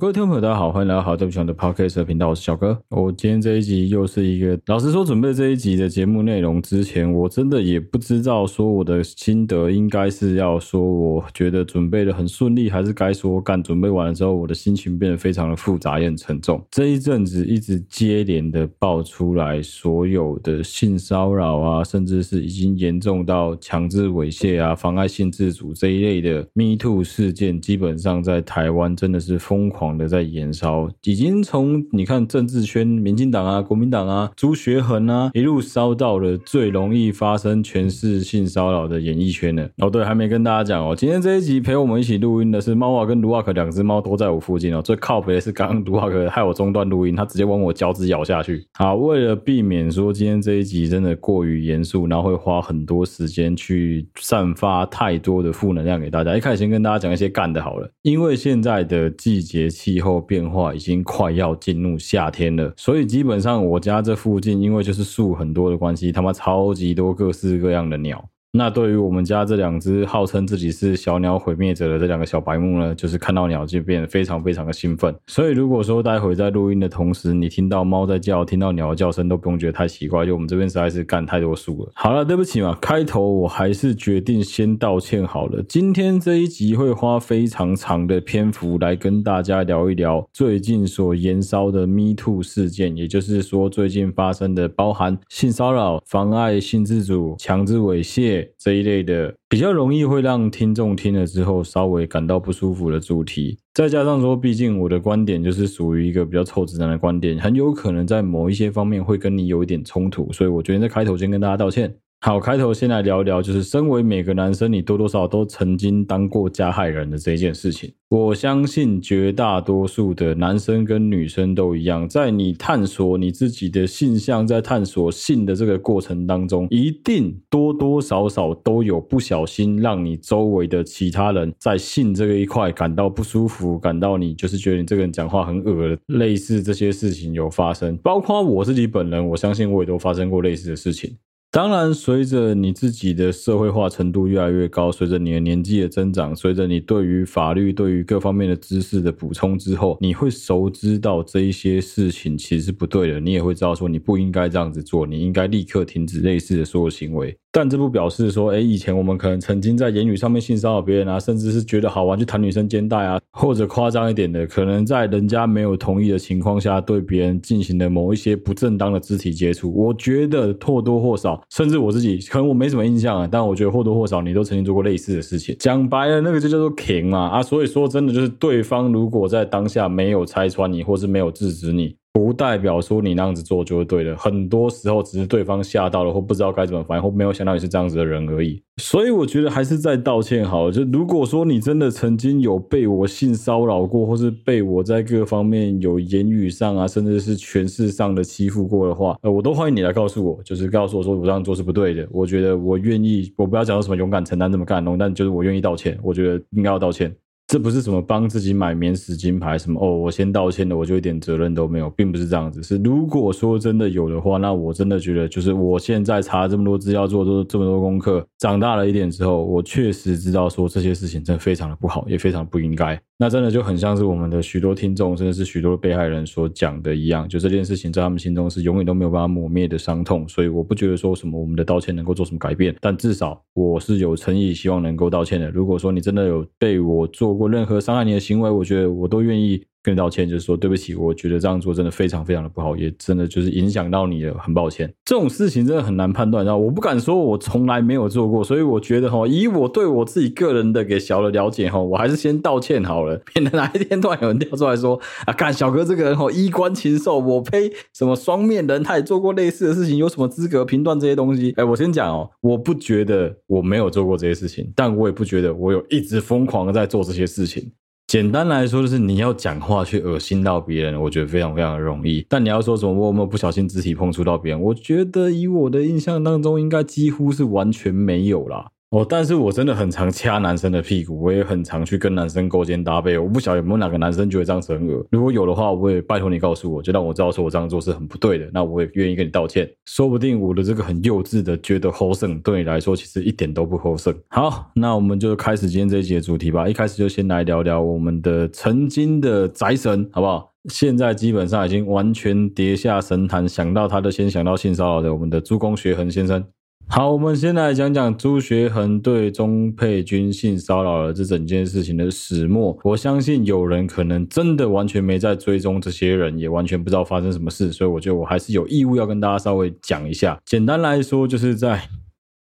各位听众朋友，大家好，欢迎来到好对不起我的 Podcast 频道，我是小哥。我今天这一集又是一个，老实说，准备这一集的节目内容之前，我真的也不知道说我的心得应该是要说，我觉得准备的很顺利，还是该说干准备完了之后，我的心情变得非常的复杂也很沉重。这一阵子一直接连的爆出来所有的性骚扰啊，甚至是已经严重到强制猥亵啊、妨碍性自主这一类的 Me Too 事件，基本上在台湾真的是疯狂的在延烧，已经从你看政治圈，民进党啊、国民党啊、朱学恒啊，一路烧到了最容易发生权势性骚扰的演艺圈了。哦，对，还没跟大家讲哦，今天这一集陪我们一起录音的是猫啊跟卢瓦克两只猫都在我附近哦。最靠北的是刚刚卢瓦克害我中断录音，他直接往我脚趾咬下去。好，为了避免说今天这一集真的过于严肃，然后会花很多时间去散发太多的负能量给大家，一开始先跟大家讲一些干的好了，因为现在的季节。气候变化已经快要进入夏天了，所以基本上我家这附近，因为就是树很多的关系，他妈超级多各式各样的鸟。那对于我们家这两只号称自己是小鸟毁灭者的这两个小白目呢，就是看到鸟就变得非常非常的兴奋。所以如果说待会在录音的同时，你听到猫在叫，听到鸟的叫声，都不用觉得太奇怪，就我们这边实在是干太多树了。好了，对不起嘛，开头我还是决定先道歉好了。今天这一集会花非常长的篇幅来跟大家聊一聊最近所延烧的 Me Too 事件，也就是说最近发生的包含性骚扰、妨碍性自主、强制猥亵。这一类的比较容易会让听众听了之后稍微感到不舒服的主题，再加上说，毕竟我的观点就是属于一个比较臭直男的观点，很有可能在某一些方面会跟你有一点冲突，所以我决定在开头先跟大家道歉。好，开头先来聊一聊，就是身为每个男生，你多多少少都曾经当过加害人的这一件事情。我相信绝大多数的男生跟女生都一样，在你探索你自己的性向，在探索性的这个过程当中，一定多多少少都有不小心让你周围的其他人在性这个一块感到不舒服，感到你就是觉得你这个人讲话很恶，类似这些事情有发生。包括我自己本人，我相信我也都发生过类似的事情。当然，随着你自己的社会化程度越来越高，随着你的年纪的增长，随着你对于法律、对于各方面的知识的补充之后，你会熟知到这一些事情其实是不对的。你也会知道说你不应该这样子做，你应该立刻停止类似的所有行为。但这不表示说，诶，以前我们可能曾经在言语上面性骚扰别人啊，甚至是觉得好玩去弹女生肩带啊，或者夸张一点的，可能在人家没有同意的情况下对别人进行了某一些不正当的肢体接触。我觉得或多或少，甚至我自己可能我没什么印象啊，但我觉得或多或少你都曾经做过类似的事情。讲白了，那个就叫做 king 嘛啊，所以说真的就是对方如果在当下没有拆穿你，或是没有制止你。不代表说你那样子做就是对的，很多时候只是对方吓到了，或不知道该怎么反应，或没有想到你是这样子的人而已。所以我觉得还是在道歉好了。就如果说你真的曾经有被我性骚扰过，或是被我在各方面有言语上啊，甚至是权势上的欺负过的话，呃，我都欢迎你来告诉我，就是告诉我说我这样做是不对的。我觉得我愿意，我不要讲到什么勇敢承担这么干，但就是我愿意道歉。我觉得应该要道歉。这不是什么帮自己买免死金牌什么哦，我先道歉的，我就一点责任都没有，并不是这样子。是如果说真的有的话，那我真的觉得，就是我现在查这么多资料，做这这么多功课，长大了一点之后，我确实知道说这些事情真的非常的不好，也非常不应该。那真的就很像是我们的许多听众，甚至是许多被害人所讲的一样，就这件事情在他们心中是永远都没有办法抹灭的伤痛。所以我不觉得说什么我们的道歉能够做什么改变，但至少我是有诚意，希望能够道歉的。如果说你真的有被我做过任何伤害你的行为，我觉得我都愿意。跟你道歉，就是说对不起，我觉得这样做真的非常非常的不好，也真的就是影响到你了，很抱歉。这种事情真的很难判断，然后我不敢说我从来没有做过，所以我觉得哈，以我对我自己个人的给小的了解哈，我还是先道歉好了，免得哪一天突然有人跳出来说啊，看小哥这个人哈衣冠禽兽，我呸，什么双面人，他也做过类似的事情，有什么资格评断这些东西？哎，我先讲哦，我不觉得我没有做过这些事情，但我也不觉得我有一直疯狂的在做这些事情。简单来说，就是你要讲话去恶心到别人，我觉得非常非常的容易。但你要说什么我有没有不小心肢体碰触到别人，我觉得以我的印象当中，应该几乎是完全没有啦。哦，但是我真的很常掐男生的屁股，我也很常去跟男生勾肩搭背。我不晓得有没有哪个男生觉得这样子很恶，如果有的话，我也拜托你告诉我，就让我知道说我这样做是很不对的，那我也愿意跟你道歉。说不定我的这个很幼稚的觉得好胜，对你来说其实一点都不好胜。好，那我们就开始今天这一集的主题吧。一开始就先来聊聊我们的曾经的宅神，好不好？现在基本上已经完全跌下神坛，想到他就先想到性骚扰的我们的朱公学恒先生。好，我们先来讲讲朱学恒对钟佩君性骚扰的这整件事情的始末。我相信有人可能真的完全没在追踪这些人，也完全不知道发生什么事，所以我觉得我还是有义务要跟大家稍微讲一下。简单来说，就是在。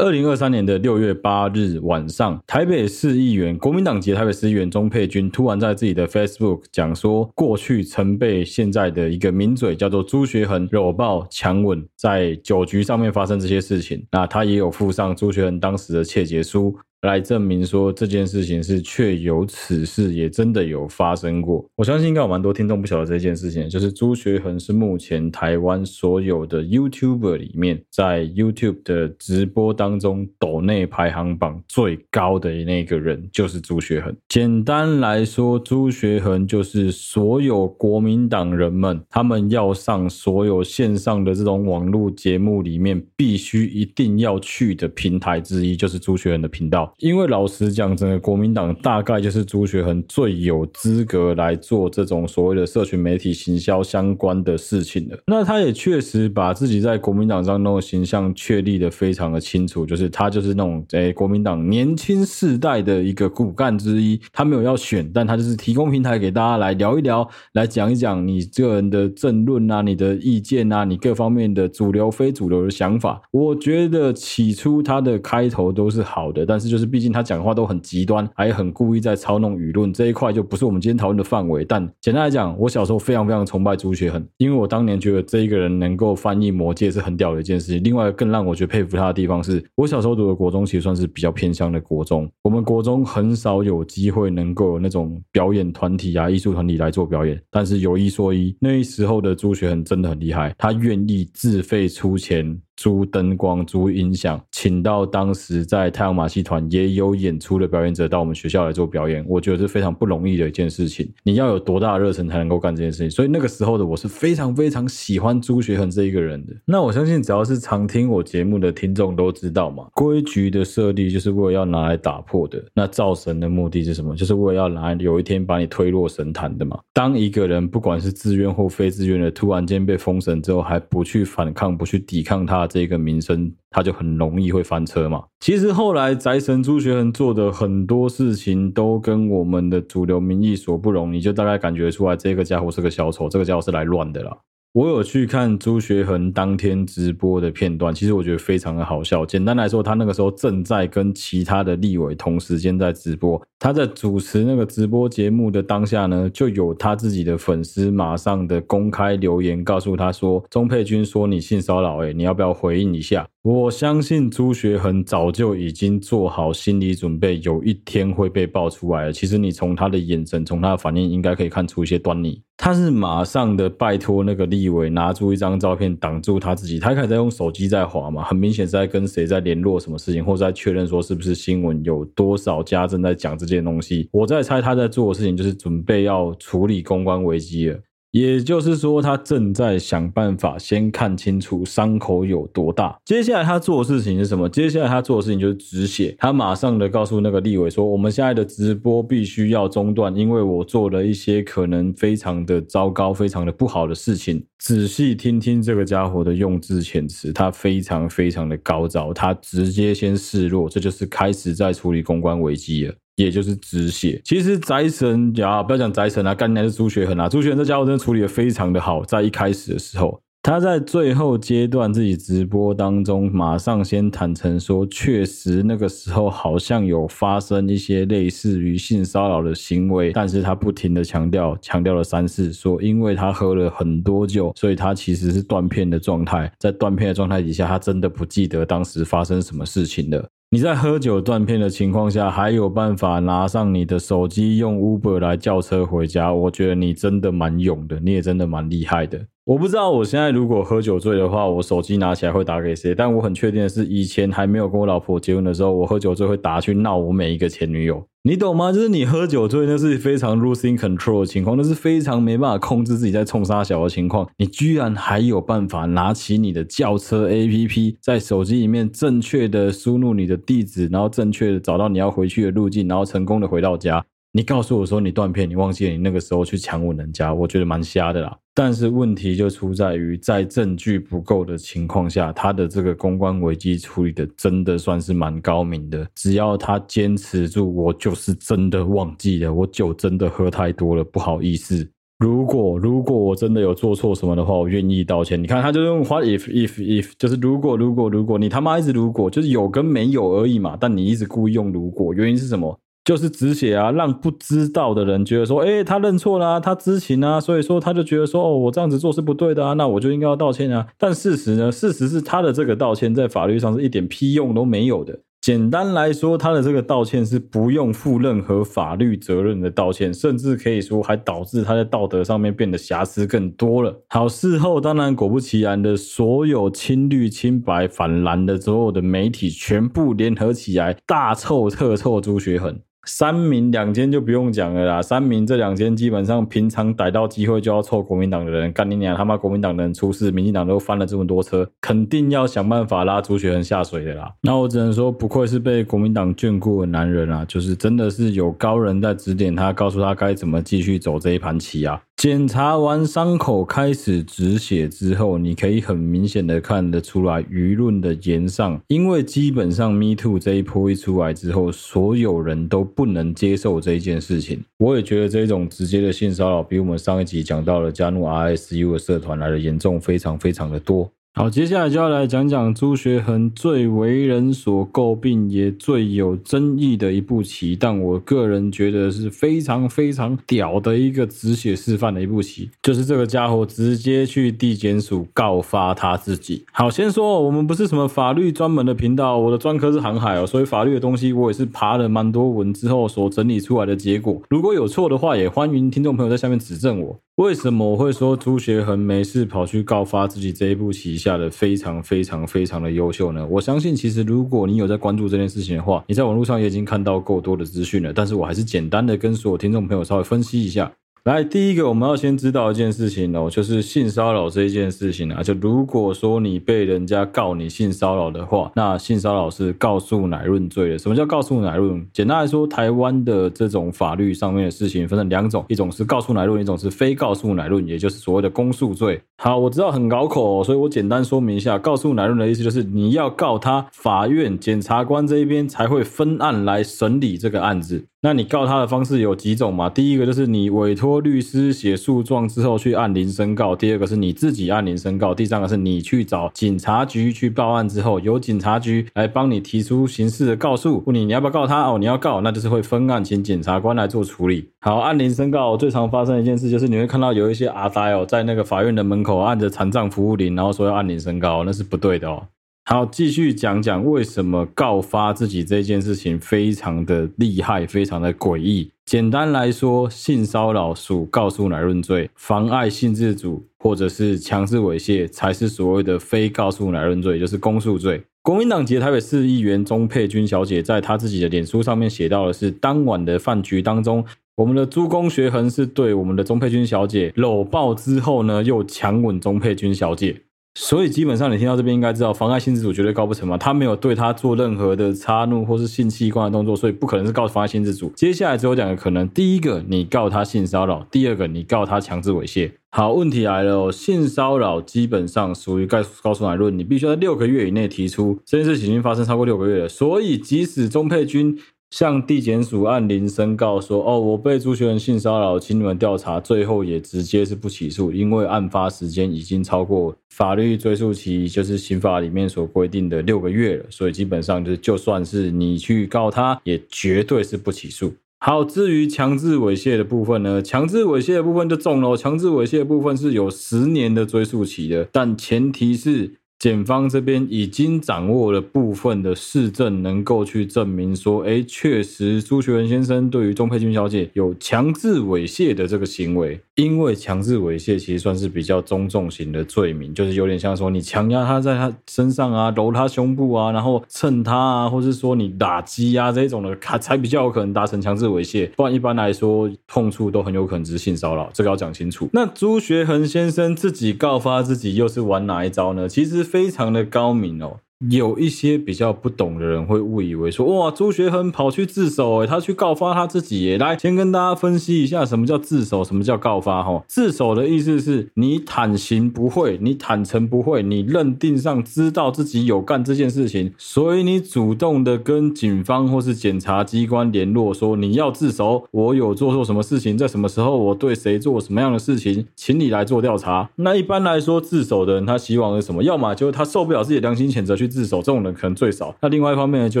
二零二三年的六月八日晚上，台北市议员国民党籍台北市议员钟佩君突然在自己的 Facebook 讲说，过去曾被现在的一个名嘴叫做朱学恒搂抱强吻，在酒局上面发生这些事情。那他也有附上朱学恒当时的窃结书。来证明说这件事情是确有此事，也真的有发生过。我相信应该有蛮多听众不晓得这件事情，就是朱学恒是目前台湾所有的 YouTuber 里面，在 YouTube 的直播当中抖内排行榜最高的那个人，就是朱学恒。简单来说，朱学恒就是所有国民党人们他们要上所有线上的这种网络节目里面必须一定要去的平台之一，就是朱学恒的频道。因为老实讲，整个国民党大概就是朱学恒最有资格来做这种所谓的社群媒体行销相关的事情的。那他也确实把自己在国民党上那种形象确立得非常的清楚，就是他就是那种诶国民党年轻世代的一个骨干之一。他没有要选，但他就是提供平台给大家来聊一聊，来讲一讲你这个人的政论啊、你的意见啊、你各方面的主流非主流的想法。我觉得起初他的开头都是好的，但是就。是，毕竟他讲话都很极端，还很故意在操弄舆论，这一块就不是我们今天讨论的范围。但简单来讲，我小时候非常非常崇拜朱学恒，因为我当年觉得这一个人能够翻译魔戒是很屌的一件事情。另外，更让我觉得佩服他的地方是，我小时候读的国中其实算是比较偏乡的国中，我们国中很少有机会能够有那种表演团体啊、艺术团体来做表演。但是有一说一，那时候的朱学恒真的很厉害，他愿意自费出钱。租灯光、租音响，请到当时在太阳马戏团也有演出的表演者到我们学校来做表演，我觉得是非常不容易的一件事情。你要有多大的热忱才能够干这件事情？所以那个时候的我是非常非常喜欢朱学恒这一个人的。那我相信只要是常听我节目的听众都知道嘛，规矩的设立就是为了要拿来打破的。那造神的目的是什么？就是为了要拿来有一天把你推落神坛的嘛。当一个人不管是自愿或非自愿的，突然间被封神之后，还不去反抗、不去抵抗他。这个名声，他就很容易会翻车嘛。其实后来宅神朱学恒做的很多事情，都跟我们的主流民意所不容，你就大概感觉出来，这个家伙是个小丑，这个家伙是来乱的啦。我有去看朱学恒当天直播的片段，其实我觉得非常的好笑。简单来说，他那个时候正在跟其他的立委同时间在直播。他在主持那个直播节目的当下呢，就有他自己的粉丝马上的公开留言告诉他说：“钟佩君说你性骚扰，诶，你要不要回应一下？”我相信朱学恒早就已经做好心理准备，有一天会被爆出来了。其实你从他的眼神，从他的反应，应该可以看出一些端倪。他是马上的拜托那个立委拿出一张照片挡住他自己，他开始在用手机在划嘛，很明显是在跟谁在联络什么事情，或者在确认说是不是新闻有多少家正在讲这件东西。我在猜他在做的事情就是准备要处理公关危机了。也就是说，他正在想办法先看清楚伤口有多大。接下来他做的事情是什么？接下来他做的事情就是止血。他马上的告诉那个立委说：“我们现在的直播必须要中断，因为我做了一些可能非常的糟糕、非常的不好的事情。”仔细听听这个家伙的用字遣词，他非常非常的高招，他直接先示弱，这就是开始在处理公关危机了。也就是止血。其实宅神呀，不要讲宅神啊，干来是朱学恒啊。朱学恒这家伙真的处理得非常的好。在一开始的时候，他在最后阶段自己直播当中，马上先坦诚说，确实那个时候好像有发生一些类似于性骚扰的行为。但是他不停的强调，强调了三次，说因为他喝了很多酒，所以他其实是断片的状态。在断片的状态底下，他真的不记得当时发生什么事情了。你在喝酒断片的情况下，还有办法拿上你的手机用 Uber 来叫车回家，我觉得你真的蛮勇的，你也真的蛮厉害的。我不知道我现在如果喝酒醉的话，我手机拿起来会打给谁？但我很确定的是，以前还没有跟我老婆结婚的时候，我喝酒醉会打去闹我每一个前女友。你懂吗？就是你喝酒醉，那是非常 losing control 的情况，那是非常没办法控制自己在冲三小的情况。你居然还有办法拿起你的轿车 APP，在手机里面正确的输入你的地址，然后正确的找到你要回去的路径，然后成功的回到家。你告诉我说你断片，你忘记了你那个时候去强吻人家，我觉得蛮瞎的啦。但是问题就出在于，在证据不够的情况下，他的这个公关危机处理的真的算是蛮高明的。只要他坚持住，我就是真的忘记了，我酒真的喝太多了，不好意思。如果如果我真的有做错什么的话，我愿意道歉。你看，他就用花 if if if，就是如果如果如果你他妈一直如果，就是有跟没有而已嘛。但你一直故意用如果，原因是什么？就是止血啊，让不知道的人觉得说，诶，他认错啦，他知情啊，所以说他就觉得说，哦，我这样子做是不对的啊，那我就应该要道歉啊。但事实呢？事实是他的这个道歉在法律上是一点屁用都没有的。简单来说，他的这个道歉是不用负任何法律责任的道歉，甚至可以说还导致他在道德上面变得瑕疵更多了。好，事后当然果不其然的，所有亲绿、亲白、反蓝的所有的媒体全部联合起来，大臭特臭朱学恒。三民两间就不用讲了啦，三民这两间基本上平常逮到机会就要凑国民党的人，干你娘他妈国民党的人出事，民进党都翻了这么多车，肯定要想办法拉朱学恒下水的啦。那我只能说，不愧是被国民党眷顾的男人啊，就是真的是有高人在指点他，告诉他该怎么继续走这一盘棋啊。检查完伤口开始止血之后，你可以很明显的看得出来舆论的炎上，因为基本上 Me Too 这一波一出来之后，所有人都不能接受这一件事情。我也觉得这种直接的性骚扰比我们上一集讲到的加入 RSU 的社团来的严重，非常非常的多。好，接下来就要来讲讲朱学恒最为人所诟病也最有争议的一步棋，但我个人觉得是非常非常屌的一个止血示范的一步棋，就是这个家伙直接去地检署告发他自己。好，先说我们不是什么法律专门的频道，我的专科是航海哦，所以法律的东西我也是爬了蛮多文之后所整理出来的结果。如果有错的话，也欢迎听众朋友在下面指正我。为什么我会说朱学恒没事跑去告发自己这一部旗下的非常非常非常的优秀呢？我相信，其实如果你有在关注这件事情的话，你在网络上也已经看到够多的资讯了。但是我还是简单的跟所有听众朋友稍微分析一下。来，第一个我们要先知道一件事情哦，就是性骚扰这一件事情啊。就如果说你被人家告你性骚扰的话，那性骚扰是告诉乃论罪的。什么叫告诉乃论？简单来说，台湾的这种法律上面的事情分成两种，一种是告诉乃论，一种是非告诉乃论，也就是所谓的公诉罪。好，我知道很拗口，所以我简单说明一下，告诉乃论的意思就是你要告他，法院检察官这一边才会分案来审理这个案子。那你告他的方式有几种嘛？第一个就是你委托律师写诉状之后去按铃申告；第二个是你自己按铃申告；第三个是你去找警察局去报案之后，由警察局来帮你提出刑事的告诉，问你你要不要告他哦？你要告，那就是会分案请检察官来做处理。好，按铃申告最常发生一件事就是你会看到有一些阿呆哦，在那个法院的门口口按着残障服务铃，然后说要按铃申告，那是不对的哦。好，继续讲讲为什么告发自己这件事情非常的厉害，非常的诡异。简单来说，性骚扰属告诉乃论罪，妨碍性自主或者是强制猥亵才是所谓的非告诉乃论罪，就是公诉罪。国民党籍台北市议员钟佩君小姐在她自己的脸书上面写到的是，当晚的饭局当中，我们的朱公学恒是对我们的钟佩君小姐搂抱之后呢，又强吻钟佩君小姐。所以基本上，你听到这边应该知道，妨碍性自主绝对告不成嘛。他没有对他做任何的插入或是性器官的动作，所以不可能是告妨碍性自主。接下来只有两个可能：第一个，你告他性骚扰；第二个，你告他强制猥亵。好，问题来了哦，性骚扰基本上属于概告诉乃论，你必须在六个月以内提出。这件事情已经发生超过六个月了，所以即使钟佩君。向地检署按铃申告说：“哦，我被朱学恒性骚扰，请你们调查。”最后也直接是不起诉，因为案发时间已经超过法律追诉期，就是刑法里面所规定的六个月了。所以基本上就是，就算是你去告他，也绝对是不起诉。好，至于强制猥亵的部分呢？强制猥亵的部分就重了。强制猥亵的部分是有十年的追诉期的，但前提是。检方这边已经掌握了部分的事证，能够去证明说，哎，确实朱学恒先生对于钟佩君小姐有强制猥亵的这个行为。因为强制猥亵其实算是比较中重型的罪名，就是有点像说你强压他在他身上啊，揉他胸部啊，然后蹭他啊，或是说你打击啊这种的，才才比较有可能达成强制猥亵。不然一般来说，碰触都很有可能只是性骚扰，这个要讲清楚。那朱学恒先生自己告发自己，又是玩哪一招呢？其实非常的高明哦。有一些比较不懂的人会误以为说，哇，朱学恒跑去自首，诶，他去告发他自己，诶，来，先跟大家分析一下什么叫自首，什么叫告发，哈，自首的意思是你坦行不讳，你坦诚不讳，你认定上知道自己有干这件事情，所以你主动的跟警方或是检察机关联络，说你要自首，我有做错什么事情，在什么时候我对谁做什么样的事情，请你来做调查。那一般来说，自首的人他希望是什么？要么就是他受不了自己的良心谴责去。自首这种人可能最少，那另外一方面呢，就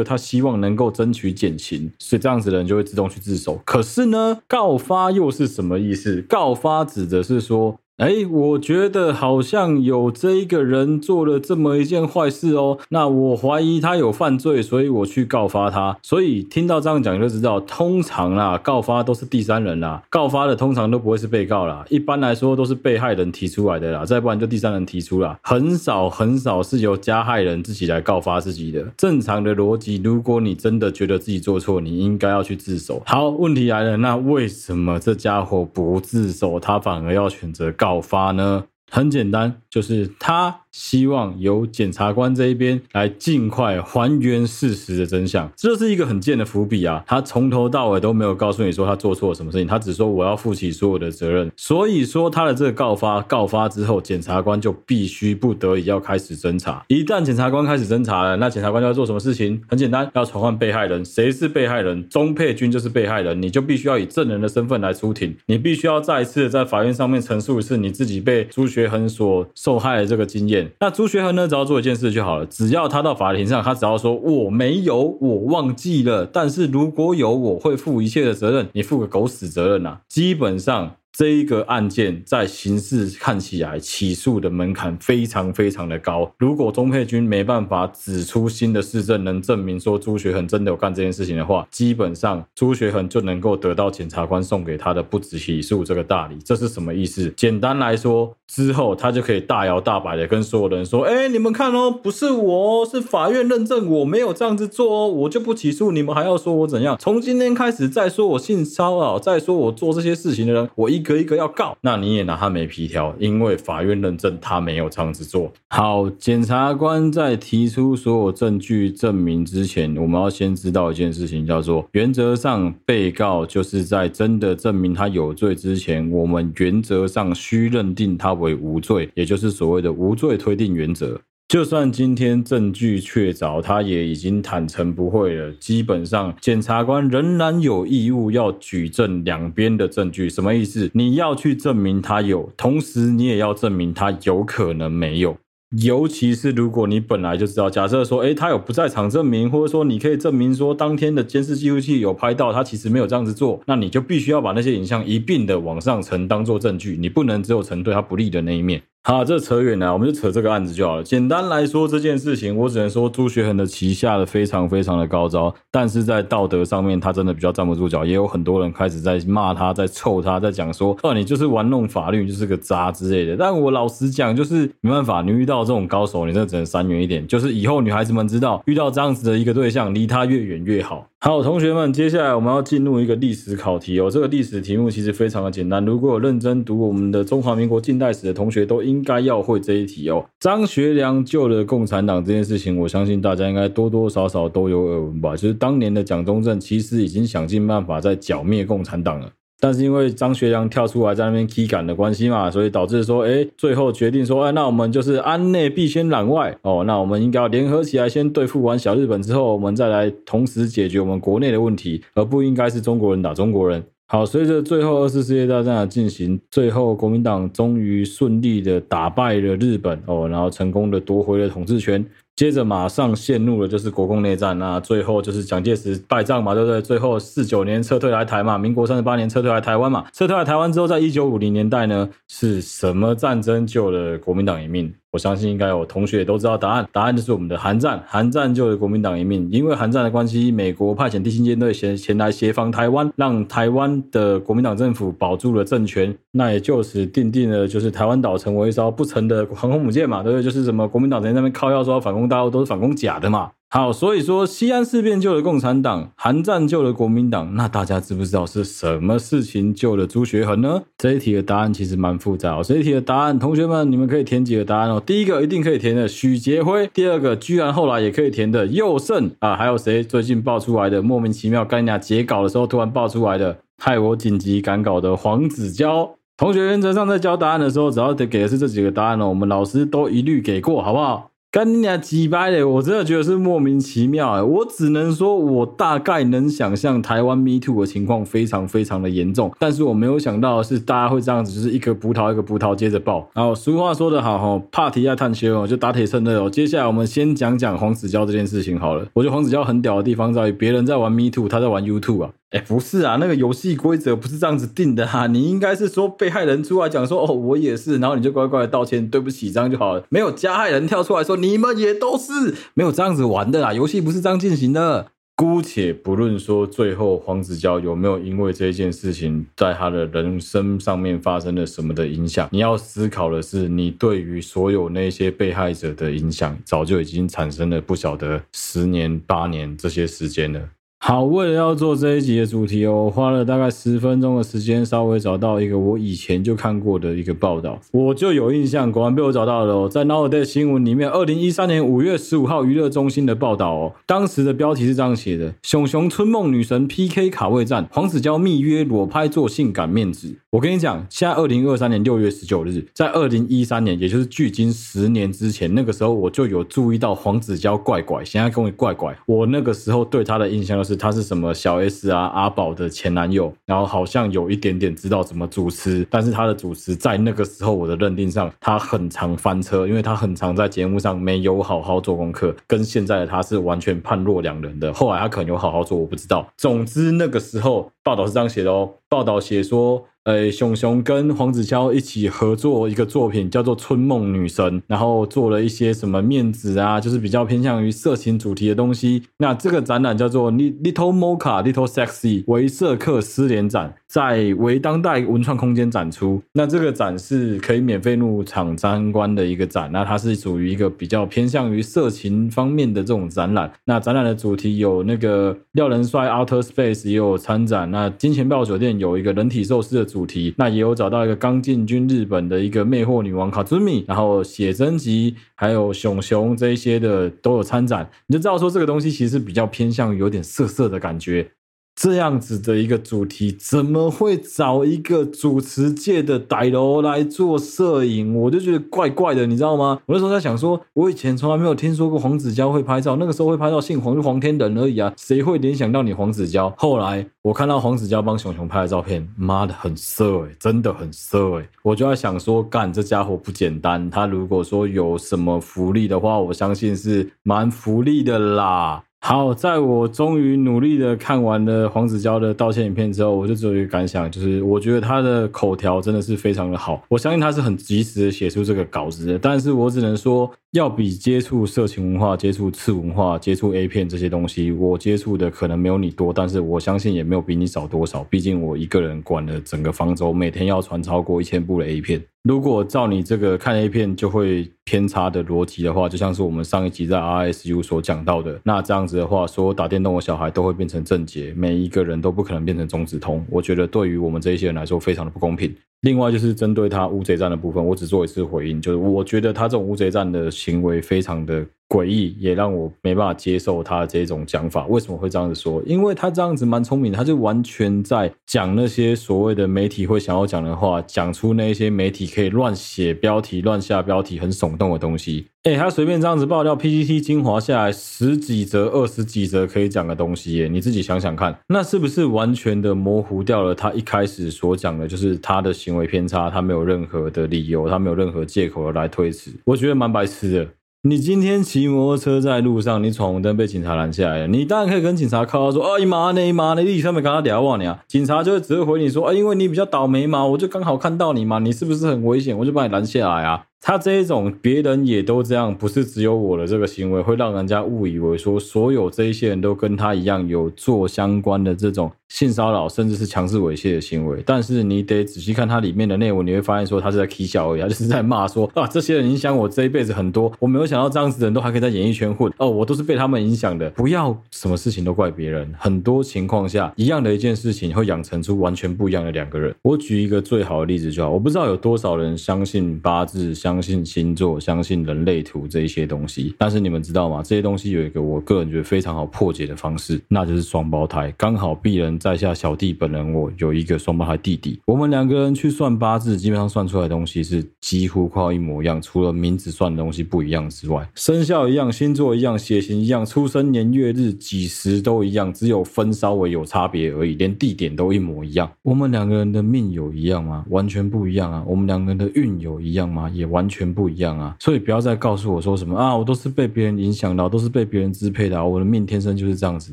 是他希望能够争取减刑，所以这样子的人就会自动去自首。可是呢，告发又是什么意思？告发指的是说。哎，我觉得好像有这一个人做了这么一件坏事哦，那我怀疑他有犯罪，所以我去告发他。所以听到这样讲就知道，通常啦，告发都是第三人啦，告发的通常都不会是被告啦，一般来说都是被害人提出来的啦，再不然就第三人提出啦，很少很少是由加害人自己来告发自己的。正常的逻辑，如果你真的觉得自己做错，你应该要去自首。好，问题来了，那为什么这家伙不自首，他反而要选择告？爆发呢？很简单，就是他。希望由检察官这一边来尽快还原事实的真相，这是一个很贱的伏笔啊！他从头到尾都没有告诉你说他做错了什么事情，他只说我要负起所有的责任。所以说他的这个告发告发之后，检察官就必须不得已要开始侦查。一旦检察官开始侦查了，那检察官就要做什么事情？很简单，要传唤被害人。谁是被害人？钟沛君就是被害人，你就必须要以证人的身份来出庭，你必须要再一次在法院上面陈述一次你自己被朱学恒所受害的这个经验。那朱学恒呢？只要做一件事就好了。只要他到法庭上，他只要说我没有，我忘记了。但是如果有，我会负一切的责任。你负个狗屎责任呐！基本上。这一个案件在刑事看起来起诉的门槛非常非常的高。如果钟佩君没办法指出新的事证，能证明说朱学恒真的有干这件事情的话，基本上朱学恒就能够得到检察官送给他的不止起诉这个大礼。这是什么意思？简单来说，之后他就可以大摇大摆的跟所有人说：“哎，你们看哦，不是我，是法院认证我没有这样子做哦，我就不起诉。你们还要说我怎样？从今天开始再说我性骚扰，再说我做这些事情的人，我一。”一个一个要告，那你也拿他没皮条，因为法院认证他没有这样子做。好，检察官在提出所有证据证明之前，我们要先知道一件事情，叫做原则上被告就是在真的证明他有罪之前，我们原则上需认定他为无罪，也就是所谓的无罪推定原则。就算今天证据确凿，他也已经坦诚不讳了。基本上，检察官仍然有义务要举证两边的证据。什么意思？你要去证明他有，同时你也要证明他有可能没有。尤其是如果你本来就知道，假设说，诶，他有不在场证明，或者说你可以证明说当天的监视记录器有拍到他其实没有这样子做，那你就必须要把那些影像一并的往上呈，当做证据。你不能只有呈对他不利的那一面。好，这扯远了，我们就扯这个案子就好了。简单来说，这件事情我只能说朱学恒的棋下的非常非常的高招，但是在道德上面他真的比较站不住脚，也有很多人开始在骂他，在臭他，在讲说，哦，你就是玩弄法律，就是个渣之类的。但我老实讲，就是没办法，你遇到这种高手，你真的只能闪远一点。就是以后女孩子们知道，遇到这样子的一个对象，离他越远越好。好，同学们，接下来我们要进入一个历史考题哦。这个历史题目其实非常的简单，如果有认真读我们的中华民国近代史的同学，都应该要会这一题哦。张学良救了共产党这件事情，我相信大家应该多多少少都有耳闻吧。就是当年的蒋中正其实已经想尽办法在剿灭共产党了。但是因为张学良跳出来在那边踢赶的关系嘛，所以导致说，哎，最后决定说，哎，那我们就是安内必先攘外哦，那我们应该要联合起来，先对付完小日本之后，我们再来同时解决我们国内的问题，而不应该是中国人打中国人。好，随着最后二次世界大战的进行，最后国民党终于顺利的打败了日本哦，然后成功的夺回了统治权。接着马上陷入了就是国共内战，那最后就是蒋介石败仗嘛，对不对？最后四九年撤退来台嘛，民国三十八年撤退来台湾嘛，撤退来台湾之后，在一九五零年代呢，是什么战争救了国民党一命？我相信应该有同学也都知道答案，答案就是我们的韩战，韩战救了国民党一命。因为韩战的关系，美国派遣第七舰队前前来协防台湾，让台湾的国民党政府保住了政权，那也就此奠定了就是台湾岛成为一艘不成的航空母舰嘛，对不对？就是什么国民党在那边靠要说反攻大陆都是反攻假的嘛。好，所以说西安事变救了共产党，韩战救了国民党，那大家知不知道是什么事情救了朱学恒呢？这一题的答案其实蛮复杂哦。这一题的答案，同学们你们可以填几个答案哦。第一个一定可以填的许杰辉，第二个居然后来也可以填的右胜啊，还有谁最近爆出来的莫名其妙干人家截稿的时候突然爆出来的，害我紧急赶稿的黄子佼。同学原则上在交答案的时候，只要得给的是这几个答案哦，我们老师都一律给过，好不好？干你俩鸡掰的，我真的觉得是莫名其妙哎！我只能说，我大概能想象台湾 Me Too 的情况非常非常的严重，但是我没有想到的是大家会这样子，就是一颗葡萄一个葡萄接着爆。然后俗话说得好哈，怕提亚探险哦，就打铁趁热哦。接下来我们先讲讲黄子佼这件事情好了。我觉得黄子佼很屌的地方在于，别人在玩 Me Too，他在玩 YouTube 啊。哎，不是啊，那个游戏规则不是这样子定的哈、啊。你应该是说被害人出来讲说，哦，我也是，然后你就乖乖的道歉，对不起，这样就好了。没有加害人跳出来说，你们也都是，没有这样子玩的啦。游戏不是这样进行的。姑且不论说最后黄子佼有没有因为这件事情在他的人生上面发生了什么的影响，你要思考的是，你对于所有那些被害者的影响，早就已经产生了不晓得十年八年这些时间了。好，为了要做这一集的主题哦，我花了大概十分钟的时间，稍微找到一个我以前就看过的一个报道，我就有印象，果然被我找到了哦，在 Nowaday 新闻里面，二零一三年五月十五号娱乐中心的报道哦，当时的标题是这样写的：熊熊春梦女神 PK 卡位战，黄子佼密约裸拍做性感面子。我跟你讲，现在二零二三年六月十九日，在二零一三年，也就是距今十年之前，那个时候我就有注意到黄子佼怪怪，现在跟我怪怪，我那个时候对他的印象就是。他是什么小 S 啊阿宝的前男友，然后好像有一点点知道怎么主持，但是他的主持在那个时候我的认定上，他很常翻车，因为他很常在节目上没有好好做功课，跟现在的他是完全判若两人的。后来他可能有好好做，我不知道。总之那个时候报道是这样写的哦，报道写说。呃，熊熊跟黄子佼一起合作一个作品，叫做《春梦女神》，然后做了一些什么面子啊，就是比较偏向于色情主题的东西。那这个展览叫做 Little Mocha Little Sexy 维瑟克失联展，在维当代文创空间展出。那这个展是可以免费入场参观的一个展，那它是属于一个比较偏向于色情方面的这种展览。那展览的主题有那个廖仁帅 Outer Space 也有参展，那金钱豹酒店有一个人体寿司的。主题，那也有找到一个刚进军日本的一个魅惑女王卡兹米，然后写真集，还有熊熊这一些的都有参展，你就知道说这个东西其实比较偏向于有点涩涩的感觉。这样子的一个主题，怎么会找一个主持界的大佬来做摄影？我就觉得怪怪的，你知道吗？我那时候在想说，我以前从来没有听说过黄子佼会拍照，那个时候会拍到姓黄就黄天仁而已啊，谁会联想到你黄子佼？后来我看到黄子佼帮熊熊拍的照片，妈的很色诶、真的很色诶、我就在想说，干这家伙不简单，他如果说有什么福利的话，我相信是蛮福利的啦。好，在我终于努力的看完了黄子佼的道歉影片之后，我就只有一个感想，就是我觉得他的口条真的是非常的好，我相信他是很及时的写出这个稿子的，但是我只能说。要比接触色情文化、接触次文化、接触 A 片这些东西，我接触的可能没有你多，但是我相信也没有比你少多少。毕竟我一个人管了整个方舟，每天要传超过一千部的 A 片。如果照你这个看 A 片就会偏差的逻辑的话，就像是我们上一集在 RSU 所讲到的，那这样子的话，所有打电动的小孩都会变成正杰，每一个人都不可能变成中指通。我觉得对于我们这一些人来说，非常的不公平。另外就是针对他乌贼战的部分，我只做一次回应，就是我觉得他这种乌贼战的行为非常的诡异，也让我没办法接受他这种讲法。为什么会这样子说？因为他这样子蛮聪明，他就完全在讲那些所谓的媒体会想要讲的话，讲出那些媒体可以乱写标题、乱下标题、很耸动的东西。哎，他随便这样子爆料 PPT 精华下来十几则、二十几则可以讲的东西耶，你自己想想看，那是不是完全的模糊掉了他一开始所讲的，就是他的行为偏差，他没有任何的理由，他没有任何借口来推辞？我觉得蛮白痴的。你今天骑摩托车在路上，你闯红灯被警察拦下来了，你当然可以跟警察靠说：“哎妈呢，妈呢，你上面跟他聊话呢。”警察就会只会回你说：“哎，因为你比较倒霉嘛，我就刚好看到你嘛，你是不是很危险？我就把你拦下来啊。”他这一种别人也都这样，不是只有我的这个行为会让人家误以为说所有这一些人都跟他一样有做相关的这种性骚扰甚至是强制猥亵的行为。但是你得仔细看它里面的内容，你会发现说他是在起笑而已，他就是在骂说啊，这些人影响我这一辈子很多，我没有想到这样子的人都还可以在演艺圈混哦，我都是被他们影响的。不要什么事情都怪别人，很多情况下一样的一件事情会养成出完全不一样的两个人。我举一个最好的例子就好，我不知道有多少人相信八字，相信星座。相信人类图这一些东西，但是你们知道吗？这些东西有一个我个人觉得非常好破解的方式，那就是双胞胎。刚好必人在下小弟本人我有一个双胞胎弟弟，我们两个人去算八字，基本上算出来的东西是几乎快要一模一样，除了名字算的东西不一样之外，生肖一样，星座一样，血型一样，出生年月日几时都一样，只有分稍微有差别而已，连地点都一模一样。我们两个人的命有一样吗？完全不一样啊！我们两个人的运有一样吗？也完全不一样啊！所以不要再告诉我说什么啊，我都是被别人影响的，都是被别人支配的啊，我的命天生就是这样子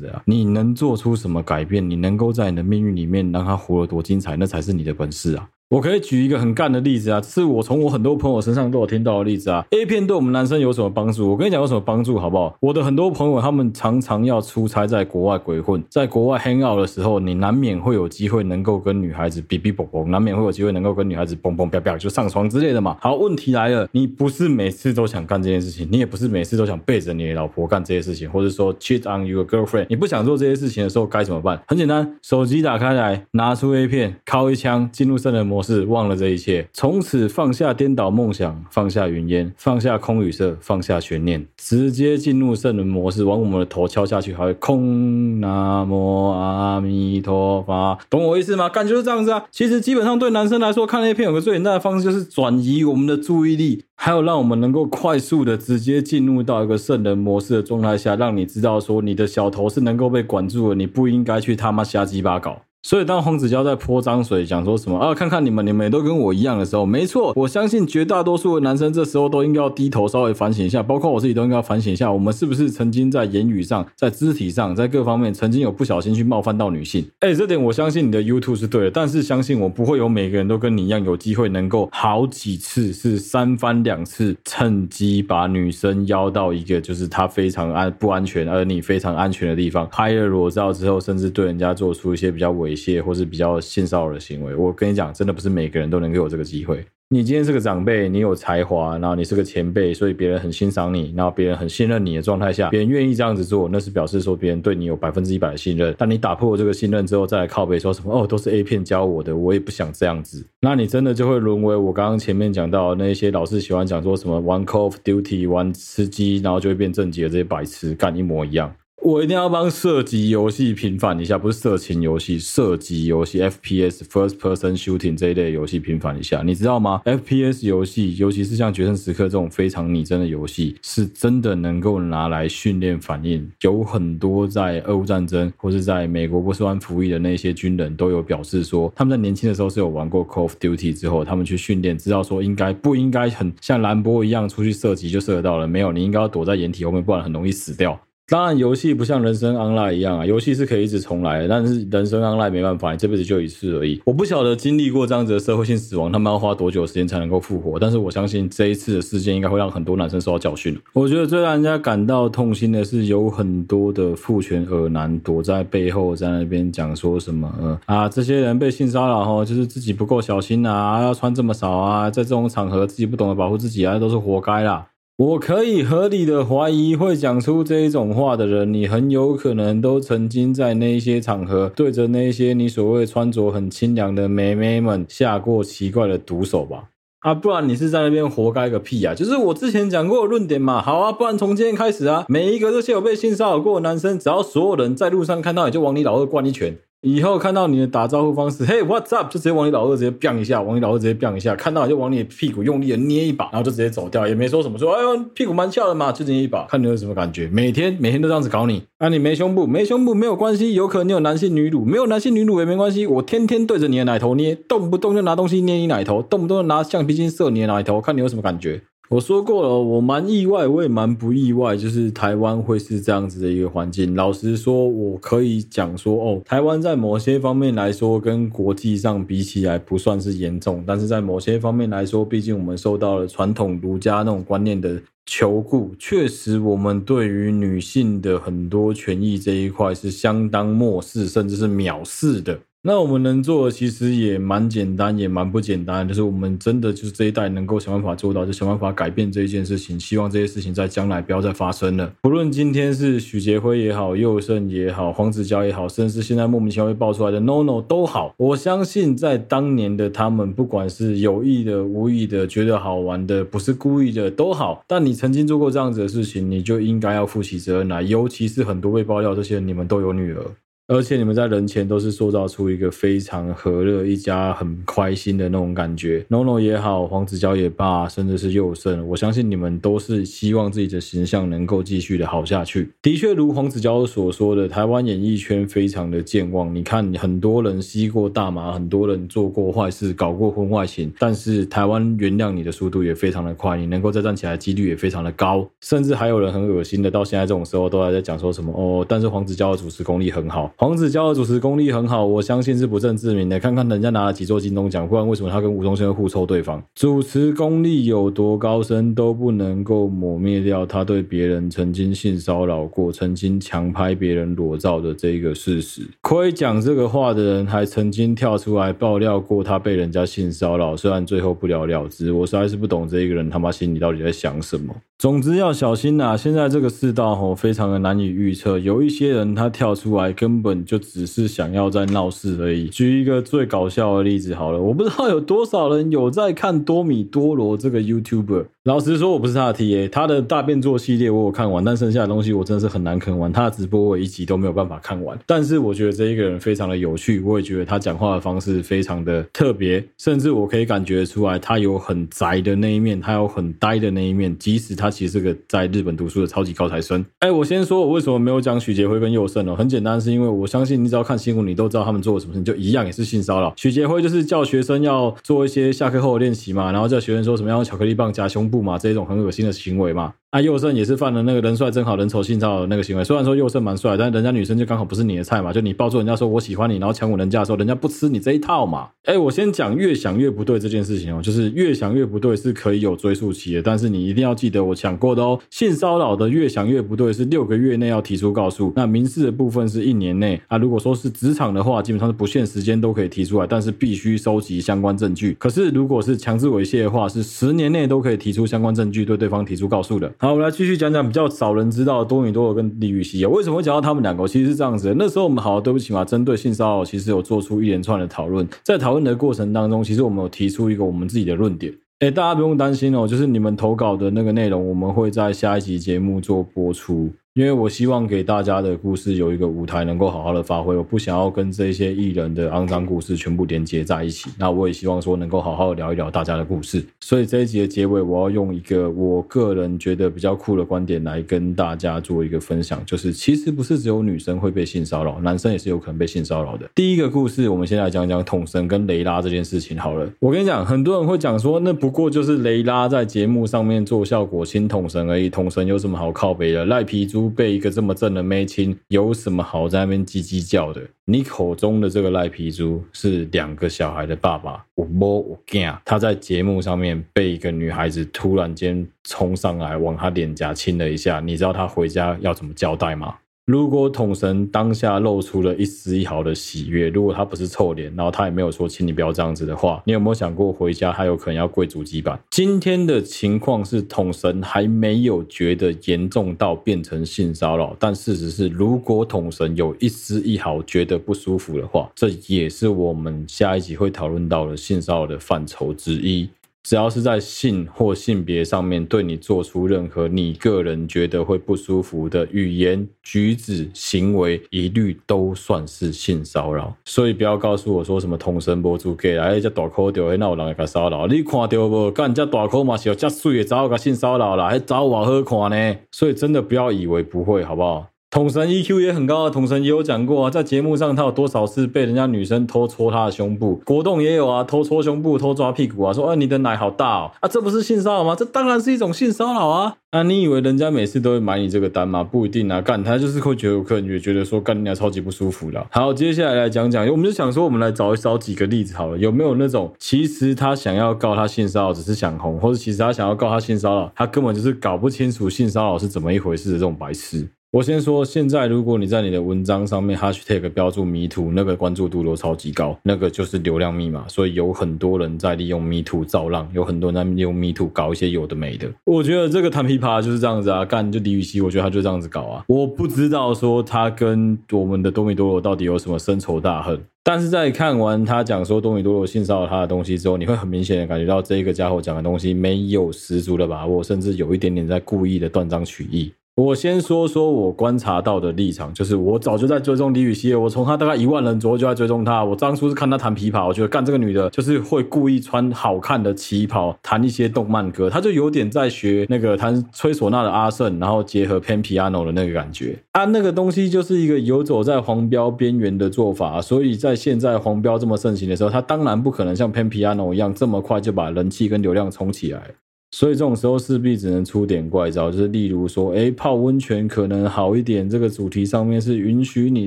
的啊。你能做出什么改变？你能够在你的命运里面让他活得多精彩，那才是你的本事啊。我可以举一个很干的例子啊，是我从我很多朋友身上都有听到的例子啊。A 片对我们男生有什么帮助？我跟你讲有什么帮助好不好？我的很多朋友他们常常要出差在国外鬼混，在国外 hang out 的时候，你难免会有机会能够跟女孩子哔哔啵啵，难免会有机会能够跟女孩子嘣嘣啪啪就上床之类的嘛。好，问题来了，你不是每次都想干这件事情，你也不是每次都想背着你的老婆干这些事情，或者说 cheat on your girlfriend，你不想做这些事情的时候该怎么办？很简单，手机打开来，拿出 A 片，敲一枪，进入圣人模模式，忘了这一。切从此放下颠倒梦想，放下云烟，放下空与色，放下悬念，直接进入圣人模式，往我们的头敲下去，还会空南无阿弥陀佛，懂我意思吗？感觉是这样子啊。其实基本上对男生来说，看那片有个最简单的方式，就是转移我们的注意力，还有让我们能够快速的直接进入到一个圣人模式的状态下，让你知道说你的小头是能够被管住的，你不应该去他妈瞎鸡巴搞。所以，当黄子佼在泼脏水，讲说什么啊？看看你们，你们也都跟我一样的时候，没错，我相信绝大多数的男生这时候都应该要低头，稍微反省一下，包括我自己都应该要反省一下，我们是不是曾经在言语上、在肢体上、在各方面曾经有不小心去冒犯到女性？哎，这点我相信你的 YouTube 是对的，但是相信我不会有每个人都跟你一样有机会能够好几次是三番两次趁机把女生邀到一个就是她非常安不安全而你非常安全的地方，拍了裸照之后，甚至对人家做出一些比较猥猥亵或是比较。性骚扰的行为，我跟你讲，真的不是每个人都能够有这个机会。你今天是个长辈，你有才华，然后你是个前辈，所以别人很欣赏你，然后别人很信任你的状态下，别人愿意这样子做，那是表示说别人对你有百分之一百的信任。但你打破这个信任之后，再来靠背说什么哦，都是 A 片教我的，我也不想这样子。那你真的就会沦为我刚刚前面讲到那些老是喜欢讲说什么玩 Call of Duty 玩吃鸡，然后就会变正经的这些白痴干一模一样。我一定要帮射击游戏平反一下，不是色情游戏，射击游戏 FPS First Person Shooting 这一类游戏平反一下，你知道吗？FPS 游戏，尤其是像《决胜时刻》这种非常拟真的游戏，是真的能够拿来训练反应。有很多在俄乌战争或是在美国波斯湾服役的那些军人都有表示说，他们在年轻的时候是有玩过 Call of Duty 之后，他们去训练，知道说应该不应该很像兰博一样出去射击就射得到了，没有，你应该要躲在掩体后面，不然很容易死掉。当然，游戏不像人生 online 一样啊，游戏是可以一直重来的，但是人生 online 没办法，你这辈子就一次而已。我不晓得经历过这样子的社会性死亡，他们要花多久时间才能够复活？但是我相信这一次的事件应该会让很多男生受到教训。我觉得最让人家感到痛心的是，有很多的父权恶男躲在背后，在那边讲说什么，啊，这些人被性骚扰后，就是自己不够小心啊，要穿这么少啊，在这种场合自己不懂得保护自己啊，都是活该啦。我可以合理的怀疑，会讲出这一种话的人，你很有可能都曾经在那一些场合对着那些你所谓穿着很清凉的妹妹们下过奇怪的毒手吧？啊，不然你是在那边活该个屁啊！就是我之前讲过的论点嘛。好啊，不然从今天开始啊，每一个这些有被性骚扰过的男生，只要所有人在路上看到你就往你老二灌一拳。以后看到你的打招呼方式，嘿，What's up？就直接往你老二直接 bang 一下，往你老二直接 bang 一下，看到就往你屁股用力的捏一把，然后就直接走掉，也没说什么，说哎呦屁股蛮翘的嘛，就捏一把，看你有什么感觉。每天每天都这样子搞你，啊，你没胸部，没胸部没有关系，有可能你有男性女乳，没有男性女乳也没关系，我天天对着你的奶头捏，动不动就拿东西捏你奶头，动不动就拿橡皮筋射你的奶头，看你有什么感觉。我说过了，我蛮意外，我也蛮不意外，就是台湾会是这样子的一个环境。老实说，我可以讲说，哦，台湾在某些方面来说，跟国际上比起来不算是严重，但是在某些方面来说，毕竟我们受到了传统儒家那种观念的囚固，确实我们对于女性的很多权益这一块是相当漠视，甚至是藐视的。那我们能做的其实也蛮简单，也蛮不简单，就是我们真的就是这一代能够想办法做到，就想办法改变这一件事情。希望这些事情在将来不要再发生了。不论今天是许杰辉也好，佑胜也好，黄子佼也好，甚至是现在莫名其妙被爆出来的 NONO 都好，我相信在当年的他们，不管是有意的、无意的，觉得好玩的，不是故意的都好，但你曾经做过这样子的事情，你就应该要负起责任来。尤其是很多被爆料这些，你们都有女儿。而且你们在人前都是塑造出一个非常和乐、一家很开心的那种感觉。NONO 也好，黄子佼也罢，甚至是宥胜，我相信你们都是希望自己的形象能够继续的好下去。的确，如黄子佼所说的，台湾演艺圈非常的健忘。你看，很多人吸过大麻，很多人做过坏事，搞过婚外情，但是台湾原谅你的速度也非常的快，你能够再站起来几率也非常的高。甚至还有人很恶心的，到现在这种时候都还在讲说什么哦，但是黄子佼的主持功力很好。黄子佼的主持功力很好，我相信是不证自明的。看看人家拿了几座金钟奖，不然为什么他跟吴宗宪互抽对方？主持功力有多高深都不能够抹灭掉他对别人曾经性骚扰过、曾经强拍别人裸照的这一个事实。亏讲这个话的人还曾经跳出来爆料过他被人家性骚扰，虽然最后不了了之。我实在是不懂这一个人他妈心里到底在想什么。总之要小心呐、现在这个世道吼非常的难以预测，有一些人他跳出来根本就只是想要在闹事而已。举一个最搞笑的例子好了，我不知道有多少人有在看多米多罗这个 YouTuber。老实说，我不是他的 TA，他的大变作系列我有看完，但剩下的东西我真的是很难啃完。他的直播我一集都没有办法看完，但是我觉得这一个人非常的有趣，我也觉得他讲话的方式非常的特别，甚至我可以感觉出来他有很宅的那一面，他有很呆的那一面，即使他。其实是个在日本读书的超级高材生。哎，我先说，我为什么没有讲许杰辉跟佑胜哦？很简单，是因为我相信你只要看新闻，你都知道他们做了什么事情，就一样也是性骚扰。许杰辉就是叫学生要做一些下课后的练习嘛，然后叫学生说什么要用巧克力棒夹胸部嘛，这种很恶心的行为嘛。啊，宥胜也是犯了那个人帅真好人丑性骚扰的那个行为。虽然说宥胜蛮帅，但人家女生就刚好不是你的菜嘛。就你抱住人家说我喜欢你，然后强吻人家的时候，人家不吃你这一套嘛。哎，我先讲越想越不对这件事情哦，就是越想越不对是可以有追溯期的，但是你一定要记得我讲过的哦。性骚扰的越想越不对是六个月内要提出告诉，那民事的部分是一年内啊。如果说是职场的话，基本上是不限时间都可以提出来，但是必须收集相关证据。可是如果是强制猥亵的话，是十年内都可以提出相关证据对对方提出告诉的。好，我们来继续讲讲。比较少人知道的多米多尔跟李予希，为什么会讲到他们两个？其实是这样子的，那时候我们好，对不起嘛，针对性骚扰，其实有做出一连串的讨论。在讨论的过程当中，其实我们有提出一个我们自己的论点。哎，大家不用担心哦，就是你们投稿的那个内容，我们会在下一集节目做播出。因为我希望给大家的故事有一个舞台，能够好好的发挥。我不想要跟这些艺人的肮脏故事全部连接在一起。那我也希望说能够好好聊一聊大家的故事。所以这一集的结尾，我要用一个我个人觉得比较酷的观点来跟大家做一个分享，就是其实不是只有女生会被性骚扰，男生也是有可能被性骚扰的。第一个故事，我们先来讲讲统神跟雷拉这件事情好了。我跟你讲，很多人会讲说，那不过就是雷拉在节目上面做效果亲统神而已，统神有什么好靠背的？赖皮猪。被一个这么正的妹亲，有什么好在那边叽叽叫的？你口中的这个赖皮猪是两个小孩的爸爸，我摸我干，他在节目上面被一个女孩子突然间冲上来往他脸颊亲了一下，你知道他回家要怎么交代吗？如果统神当下露出了一丝一毫的喜悦，如果他不是臭脸，然后他也没有说“请你不要这样子”的话，你有没有想过回家他有可能要跪主机板？今天的情况是统神还没有觉得严重到变成性骚扰，但事实是，如果统神有一丝一毫觉得不舒服的话，这也是我们下一集会讨论到的性骚扰的范畴之一。只要是在性或性别上面对你做出任何你个人觉得会不舒服的语言、举止、行为，一律都算是性骚扰。所以不要告诉我说什么统神博主给来这大口丢，那有人会给骚扰？你看到不？干这大口嘛是有这水的，早个性骚扰啦，还找我好看呢。所以真的不要以为不会，好不好？统神 EQ 也很高啊，统神也有讲过啊，在节目上他有多少次被人家女生偷戳他的胸部，国栋也有啊，偷戳胸部、偷抓屁股啊，说啊你的奶好大哦，啊这不是性骚扰吗？这当然是一种性骚扰啊！啊你以为人家每次都会买你这个单吗？不一定啊，干他就是会觉得有客人也觉得说干你俩超级不舒服的。好，接下来来讲讲，我们就想说我们来找一找几个例子好了，有没有那种其实他想要告他性骚扰，只是想红，或者其实他想要告他性骚扰，他根本就是搞不清楚性骚扰是怎么一回事的这种白痴。我先说，现在如果你在你的文章上面 hashtag 标注 MeToo，那个关注度都超级高，那个就是流量密码，所以有很多人在利用 MeToo 造浪，有很多人在利用 MeToo 搞一些有的没的。我觉得这个弹琵琶就是这样子啊，干就李宇熙，我觉得他就这样子搞啊。我不知道说他跟我们的多米多罗到底有什么深仇大恨，但是在看完他讲说多米多罗性骚扰他的东西之后，你会很明显的感觉到这个家伙讲的东西没有十足的把握，甚至有一点点在故意的断章取义。我先说说我观察到的立场，就是我早就在追踪李宇熙，我从她大概一万人左右就在追踪她。我当初是看她弹琵琶，我觉得干这个女的，就是会故意穿好看的旗袍弹一些动漫歌，她就有点在学那个弹吹唢呐的阿胜，然后结合 Pan Piano 的那个感觉啊，那个东西就是一个游走在黄标边缘的做法。所以在现在黄标这么盛行的时候，她当然不可能像 Pan Piano 一样这么快就把人气跟流量冲起来。所以这种时候势必只能出点怪招，就是例如说，哎，泡温泉可能好一点。这个主题上面是允许你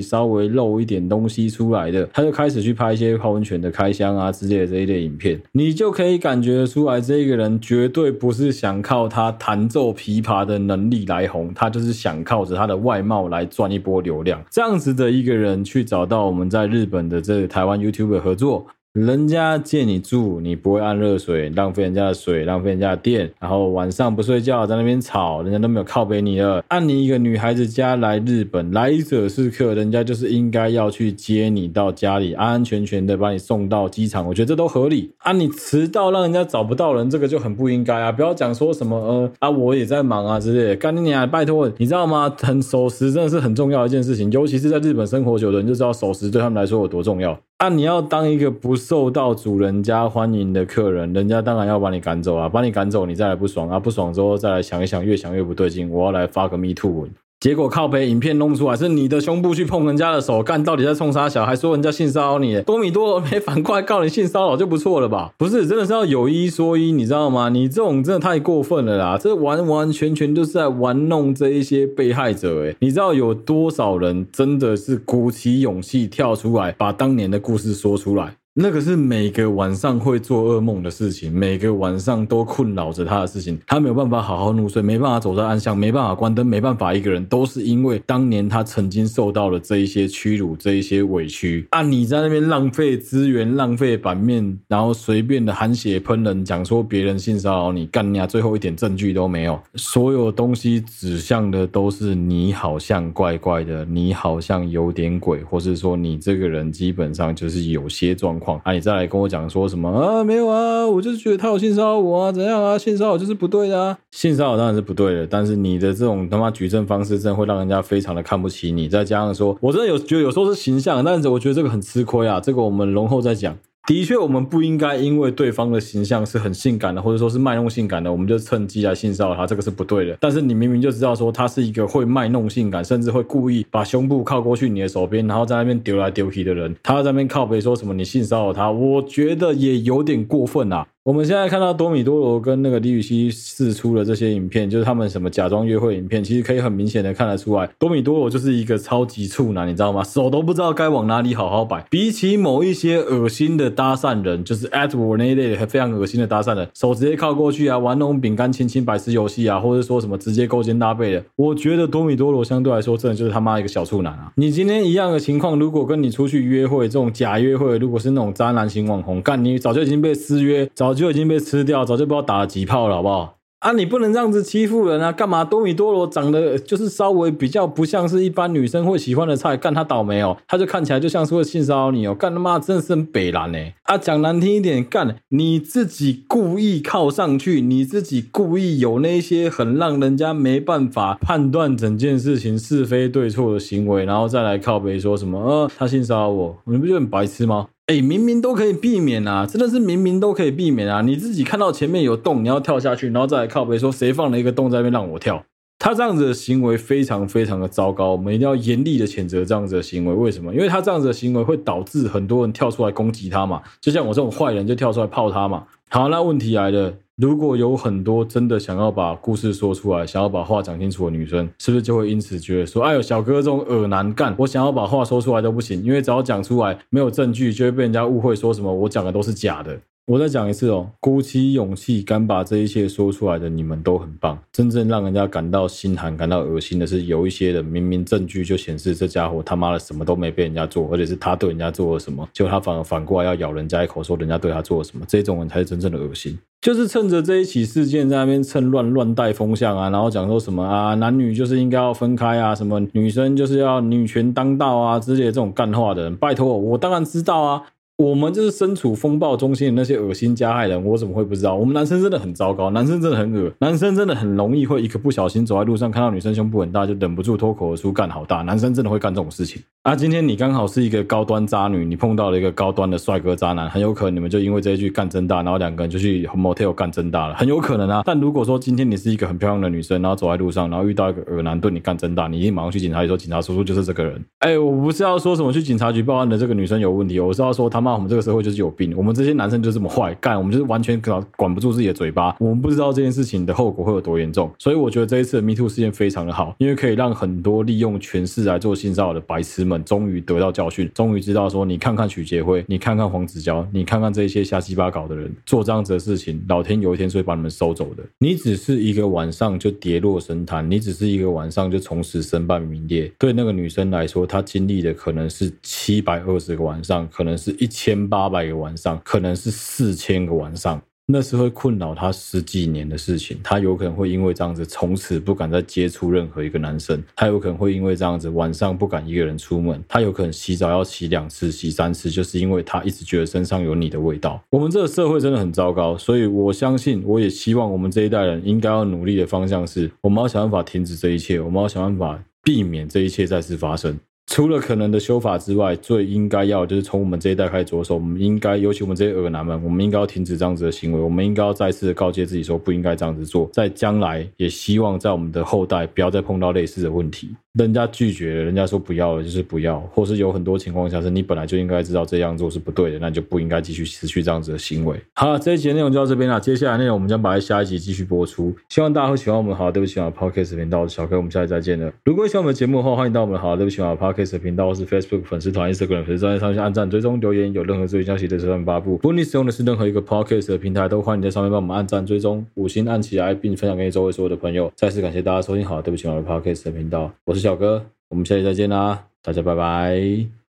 稍微露一点东西出来的，他就开始去拍一些泡温泉的开箱啊之类的这一类影片，你就可以感觉出来，这个人绝对不是想靠他弹奏琵琶的能力来红，他就是想靠着他的外貌来赚一波流量。这样子的一个人去找到我们在日本的这个台湾 YouTuber 合作。人家借你住，你不会按热水，浪费人家的水，浪费人家的电，然后晚上不睡觉，在那边吵，人家都没有靠背你了。按你一个女孩子家来日本，来者是客，人家就是应该要去接你到家里，安安全全的把你送到机场，我觉得这都合理。啊，你迟到让人家找不到人，这个就很不应该啊！不要讲说什么呃啊，我也在忙啊之类的，干你娘！拜托，你知道吗？很守时真的是很重要一件事情，尤其是在日本生活久的人就知道守时对他们来说有多重要。那、你要当一个不受到主人家欢迎的客人，人家当然要把你赶走啊！把你赶走，你再来不爽啊！不爽之后再来想一想，越想越不对劲，我要来发个 me too 文。结果靠北影片弄出来是你的胸部去碰人家的手，干到底在冲啥小，还说人家性骚扰你，多米多没反过来告你性骚扰就不错了吧？不是，真的是要有一说一，你知道吗？你这种真的太过分了啦！这完完全全就是在玩弄这一些被害者诶，你知道有多少人真的是鼓起勇气跳出来把当年的故事说出来？那个是每个晚上会做噩梦的事情，每个晚上都困扰着他的事情。他没有办法好好入睡，没办法走在暗巷，没办法关灯，没办法一个人，都是因为当年他曾经受到了这一些屈辱，这一些委屈。啊，你在那边浪费资源，浪费版面，然后随便的含血喷人，讲说别人性骚扰你，干你啊，最后一点证据都没有，所有东西指向的都是你好像怪怪的，你好像有点鬼，或是说你这个人基本上就是有些状况。啊！你再来跟我讲说什么啊？没有啊，我就是觉得他有性骚扰我啊，怎样啊？性骚扰就是不对的啊！性骚扰当然是不对的，但是你的这种他妈举证方式，真的会让人家非常的看不起你。再加上说，我真的有觉得有时候是形象，但是我觉得这个很吃亏啊。这个我们容后再讲。的确，我们不应该因为对方的形象是很性感的，或者说是卖弄性感的，我们就趁机来性骚扰他，这个是不对的。但是你明明就知道说他是一个会卖弄性感，甚至会故意把胸部靠过去你的手边，然后在那边丢来丢去的人，他在那边靠背说什么你性骚扰他，我觉得也有点过分啊。我们现在看到多米多罗跟那个李雨熙释出的这些影片，就是他们什么假装约会影片，其实可以很明显的看得出来，多米多罗就是一个超级处男，你知道吗？手都不知道该往哪里好好摆。比起某一些恶心的搭讪人，就是 Edward 那一类的非常恶心的搭讪人，手直接靠过去啊，玩那种饼干亲亲白痴游戏啊，或者说什么直接勾肩搭背的，我觉得多米多罗相对来说真的就是他妈一个小处男啊！你今天一样的情况，如果跟你出去约会，这种假约会，如果是那种渣男型网红，干你早就已经被私约，早。早就已经被吃掉，早就不知道打了几炮了，好不好？啊，你不能这样子欺负人啊！干嘛？多米多罗长得就是稍微比较不像是一般女生会喜欢的菜，干他倒霉哦，他就看起来就像是会性骚扰你哦，干他妈真的是很北蓝呢！啊，讲难听一点，干你自己故意靠上去，你自己故意有那些很让人家没办法判断整件事情是非对错的行为，然后再来靠北说什么？呃，他性骚扰我，你不就很白痴吗？哎，明明都可以避免啊，真的是明明都可以避免啊！你自己看到前面有洞，你要跳下去，然后再来靠背说谁放了一个洞在那边让我跳。他这样子的行为非常非常的糟糕，我们一定要严厉的谴责这样子的行为。为什么？因为他这样子的行为会导致很多人跳出来攻击他嘛，就像我这种坏人就跳出来泡他嘛。好，那问题来了。如果有很多真的想要把故事说出来，想要把话讲清楚的女生，是不是就会因此觉得说，哎呦，小哥这种耳男干，我想要把话说出来都不行，因为只要讲出来没有证据，就会被人家误会说什么我讲的都是假的。我再讲一次哦，鼓起勇气敢把这一切说出来的你们都很棒。真正让人家感到心寒、感到恶心的是，有一些人明明证据就显示这家伙他妈的什么都没被人家做，而且是他对人家做了什么，结果他反而反过来要咬人家一口，说人家对他做了什么，这种人才是真正的恶心。就是趁着这一起事件在那边趁乱乱带风向啊，然后讲说什么啊，男女就是应该要分开啊，什么女生就是要女权当道啊之类的这种干话的人，拜托我，我当然知道啊。我们就是身处风暴中心的那些恶心加害人，我怎么会不知道？我们男生真的很糟糕，男生真的很恶，男生真的很容易会一个不小心走在路上看到女生胸部很大就忍不住脱口而出干好大，男生真的会干这种事情啊！今天你刚好是一个高端渣女，你碰到了一个高端的帅哥渣男，很有可能你们就因为这一句干真大，然后两个人就去 motel 干真大了，很有可能啊。但如果说今天你是一个很漂亮的女生，然后走在路上，然后遇到一个恶男对你干真大，你一定马上去警察局说警察叔叔就是这个人。哎，我不是要说什么去警察局报案的这个女生有问题，我是要说他妈我们这个社会就是有。病，我们这些男生就这么坏干，我们就是完全管管不住自己的嘴巴，我们不知道这件事情的后果会有多严重，所以我觉得这一次的 Me Too 事件非常的好，因为可以让很多利用权势来做性骚扰的白痴们终于得到教训，终于知道说，你看看许杰辉，你看看黄子佼，你看看这些瞎鸡巴搞的人做这样子的事情，老天有一天是会把你们收走的。你只是一个晚上就跌落神坛，你只是一个晚上就从此身败名裂。对那个女生来说，她经历的可能是七百二十个晚上，可能是一千八百个。晚上可能是四千个晚上，那是会困扰他十几年的事情。他有可能会因为这样子，从此不敢再接触任何一个男生。他有可能会因为这样子，晚上不敢一个人出门。他有可能洗澡要洗两次、洗三次，就是因为他一直觉得身上有你的味道。我们这个社会真的很糟糕，所以我相信，我也希望我们这一代人应该要努力的方向是，我们要想办法停止这一切，我们要想办法避免这一切再次发生。除了可能的修法之外，最应该要就是从我们这一代开始着手。我们应该，尤其我们这些恶男们，我们应该要停止这样子的行为。我们应该要再次告诫自己说，不应该这样子做。在将来，也希望在我们的后代不要再碰到类似的问题。人家拒绝了，人家说不要了，就是不要，或是有很多情况下是你本来就应该知道这样做是不对的，那你就不应该继续持续这样子的行为。好了，这一集内容就到这边了，接下来内容我们将摆在下一集继续播出。希望大家会喜欢我们好，对不起啊，Podcast 频道，我是小哥，我们下期再见了。如果喜欢我们的节目的话，欢迎到我们好，对不起啊，Podcast 频道或是 Facebook 粉丝团、Instagram 粉丝专页上去按赞、追踪、留言，有任何最新消息在上面发布。如果你使用的是任何一个 Podcast 的平台，都欢迎在上面帮我们按赞、追踪、五星按起来，并分享给你周围所有的朋友。再次感谢大家收听好，对不起我的，Podcast 频道，我是小哥。我们下期再见啦，大家拜拜。